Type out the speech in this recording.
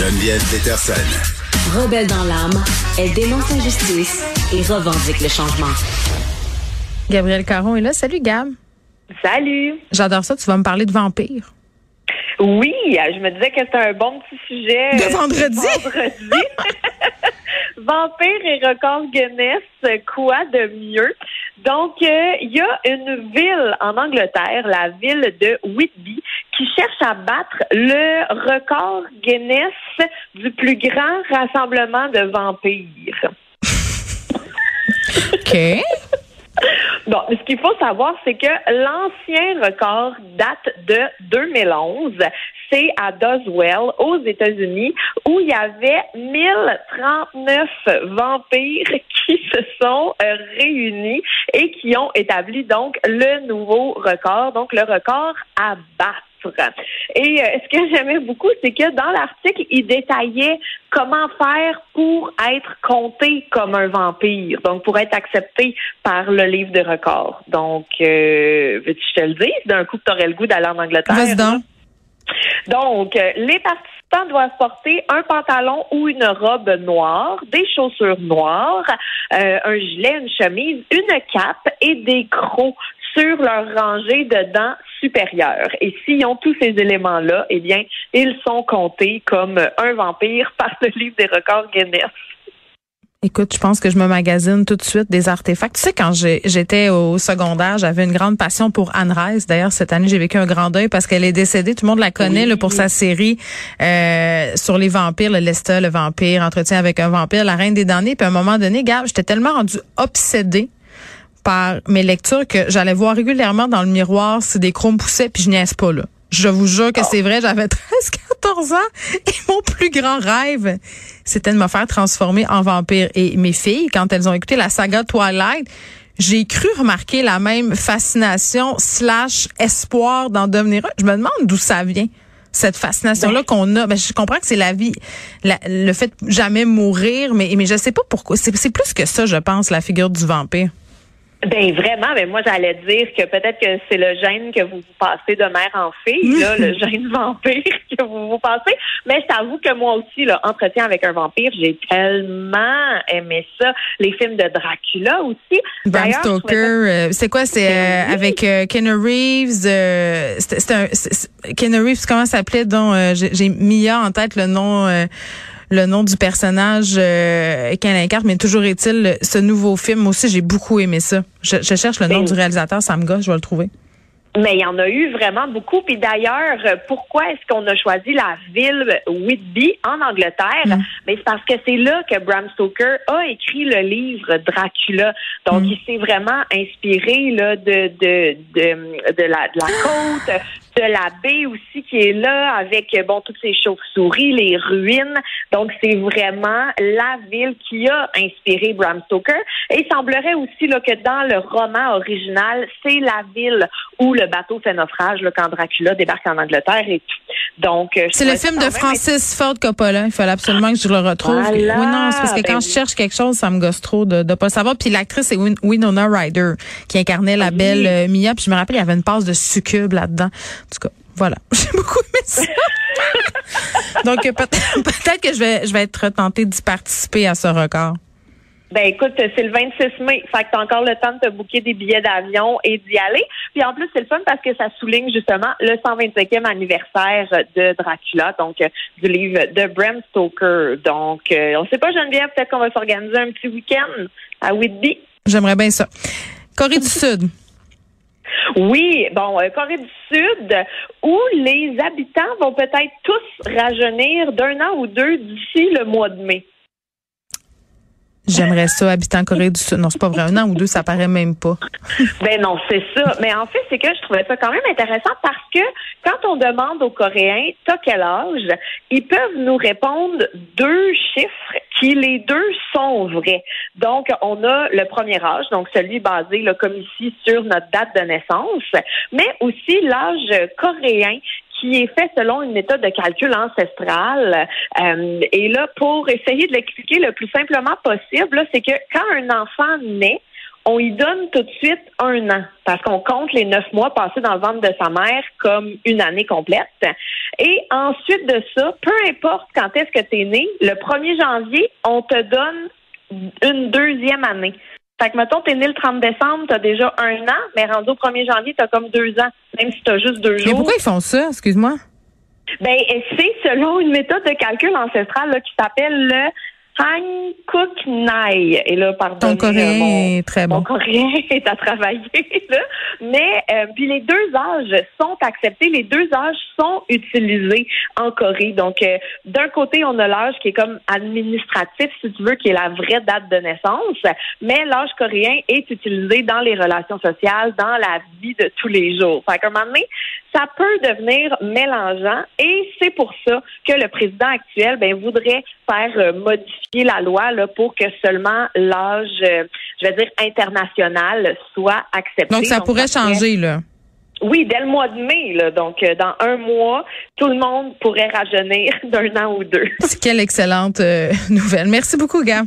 Geneviève Peterson. Rebelle dans l'âme, elle dénonce l'injustice et revendique le changement. Gabriel Caron est là. Salut, Gab. Salut. J'adore ça. Tu vas me parler de vampires. Oui, je me disais que c'était un bon petit sujet. De vendredi. vendredi. Vampire et record Guinness, quoi de mieux? Donc, euh, il y a une ville en Angleterre, la ville de Whitby, qui cherche à battre le record Guinness du plus grand rassemblement de vampires. OK. Bon, ce qu'il faut savoir, c'est que l'ancien record date de 2011. C'est à Doswell, aux États-Unis, où il y avait 1039 vampires qui se sont euh, réunis et qui ont établi donc le nouveau record, donc le record à battre. Et euh, ce que j'aimais beaucoup, c'est que dans l'article, il détaillait comment faire pour être compté comme un vampire, donc pour être accepté par le livre de records. Donc, euh, veux-tu que je te le dise? D'un coup, tu aurais le goût d'aller en Angleterre. Donc, euh, les participants doivent porter un pantalon ou une robe noire, des chaussures noires, euh, un gilet, une chemise, une cape et des crocs sur leur rangée de dents supérieures. Et s'ils ont tous ces éléments-là, eh bien, ils sont comptés comme un vampire par le livre des records Guinness. Écoute, je pense que je me magasine tout de suite des artefacts. Tu sais, quand j'étais au secondaire, j'avais une grande passion pour Anne Rice. D'ailleurs, cette année, j'ai vécu un grand deuil parce qu'elle est décédée. Tout le monde la connaît là, pour sa série euh, sur les vampires, le Lesta, le vampire, entretien avec un vampire, la reine des damnés. Puis à un moment donné, gars, j'étais tellement rendue obsédée par mes lectures que j'allais voir régulièrement dans le miroir si des chromes poussaient, puis je niaise pas là. Je vous jure que c'est vrai, j'avais 13, 14 ans et mon plus grand rêve, c'était de me faire transformer en vampire. Et mes filles, quand elles ont écouté la saga Twilight, j'ai cru remarquer la même fascination slash espoir d'en devenir un. Je me demande d'où ça vient cette fascination-là qu'on a. Ben, je comprends que c'est la vie, le fait de jamais mourir, mais, mais je sais pas pourquoi. C'est plus que ça, je pense, la figure du vampire. Ben vraiment, mais moi j'allais dire que peut-être que c'est le gène que vous vous passez de mère en fille, là, le gène vampire que vous vous passez. Mais je t'avoue que moi aussi, là, entretien avec un vampire, j'ai tellement aimé ça. Les films de Dracula aussi. Bram Stoker, euh, c'est quoi? C'est euh, ben avec euh, Ken Reeves. Euh, c'était un, Ken Reeves, comment ça s'appelait? Donc j'ai Mia en tête le nom le nom du personnage euh, qu'elle incarne, mais toujours est-il, ce nouveau film aussi, j'ai beaucoup aimé ça. Je, cherche le nom du réalisateur, ça me je vais le trouver. Mais il y en a eu vraiment beaucoup. Puis d'ailleurs, pourquoi est-ce qu'on a choisi la ville Whitby en Angleterre? Mm. Mais c'est parce que c'est là que Bram Stoker a écrit le livre Dracula. Donc, mm. il s'est vraiment inspiré là, de, de, de, de, la, de la côte, de la baie aussi qui est là avec bon toutes ces chauves-souris, les ruines. Donc c'est vraiment la ville qui a inspiré Bram Stoker. Et il semblerait aussi là, que dans le roman original, c'est la ville où le bateau fait naufrage là, quand Dracula débarque en Angleterre et Donc euh, c'est le film de Francis Ford Coppola. Il fallait absolument que je le retrouve. Oui non, c'est parce que quand ben je cherche quelque chose, ça me gosse trop de ne pas savoir. Puis l'actrice c'est Winona Ryder qui incarnait la belle euh, Mia. Puis je me rappelle il y avait une passe de succube là-dedans. En tout cas, voilà. J'ai beaucoup aimé ça. Donc, peut-être que je vais, je vais être tentée d'y participer à ce record. Ben écoute, c'est le 26 mai, fait que t'as encore le temps de te booker des billets d'avion et d'y aller. Puis en plus, c'est le fun parce que ça souligne justement le 125e anniversaire de Dracula, donc euh, du livre de Bram Stoker. Donc, euh, on sait pas Geneviève, peut-être qu'on va s'organiser un petit week-end à Whitby. J'aimerais bien ça. Corée du Sud. Oui, bon, euh, Corée du Sud, où les habitants vont peut-être tous rajeunir d'un an ou deux d'ici le mois de mai. J'aimerais ça, habitant en Corée du Sud. Non, c'est pas vrai. Un an ou deux, ça paraît même pas. ben non, c'est ça. Mais en fait, c'est que je trouvais ça quand même intéressant parce que quand on demande aux Coréens, t'as quel âge, ils peuvent nous répondre deux chiffres qui les deux sont vrais. Donc, on a le premier âge, donc celui basé, là, comme ici, sur notre date de naissance, mais aussi l'âge coréen qui est fait selon une méthode de calcul ancestrale. Euh, et là, pour essayer de l'expliquer le plus simplement possible, c'est que quand un enfant naît, on y donne tout de suite un an parce qu'on compte les neuf mois passés dans le ventre de sa mère comme une année complète. Et ensuite de ça, peu importe quand est-ce que tu es né, le 1er janvier, on te donne une deuxième année. Fait que, mettons, t'es né le 30 décembre, t'as déjà un an, mais rendu au 1er janvier, t'as comme deux ans, même si t'as juste deux jours. Mais pourquoi ils font ça, excuse-moi? Ben, c'est selon une méthode de calcul ancestrale là, qui s'appelle le Hankook Nai. Et là, pardon. Ton coréen est très bon. Mon coréen est à travailler, là. Mais, euh, puis les deux âges sont acceptés. Les deux âges sont utilisés en Corée. Donc, euh, d'un côté, on a l'âge qui est comme administratif, si tu veux, qui est la vraie date de naissance. Mais l'âge coréen est utilisé dans les relations sociales, dans la vie de tous les jours. Fait qu'à un moment donné, ça peut devenir mélangeant et c'est pour ça que le président actuel ben, voudrait faire euh, modifier la loi là, pour que seulement l'âge, euh, je vais dire, international soit accepté. Donc, ça pourrait changer, là. Oui, dès le mois de mai, là. Donc, euh, dans un mois, tout le monde pourrait rajeunir d'un an ou deux. Quelle excellente nouvelle. Merci beaucoup, Gab.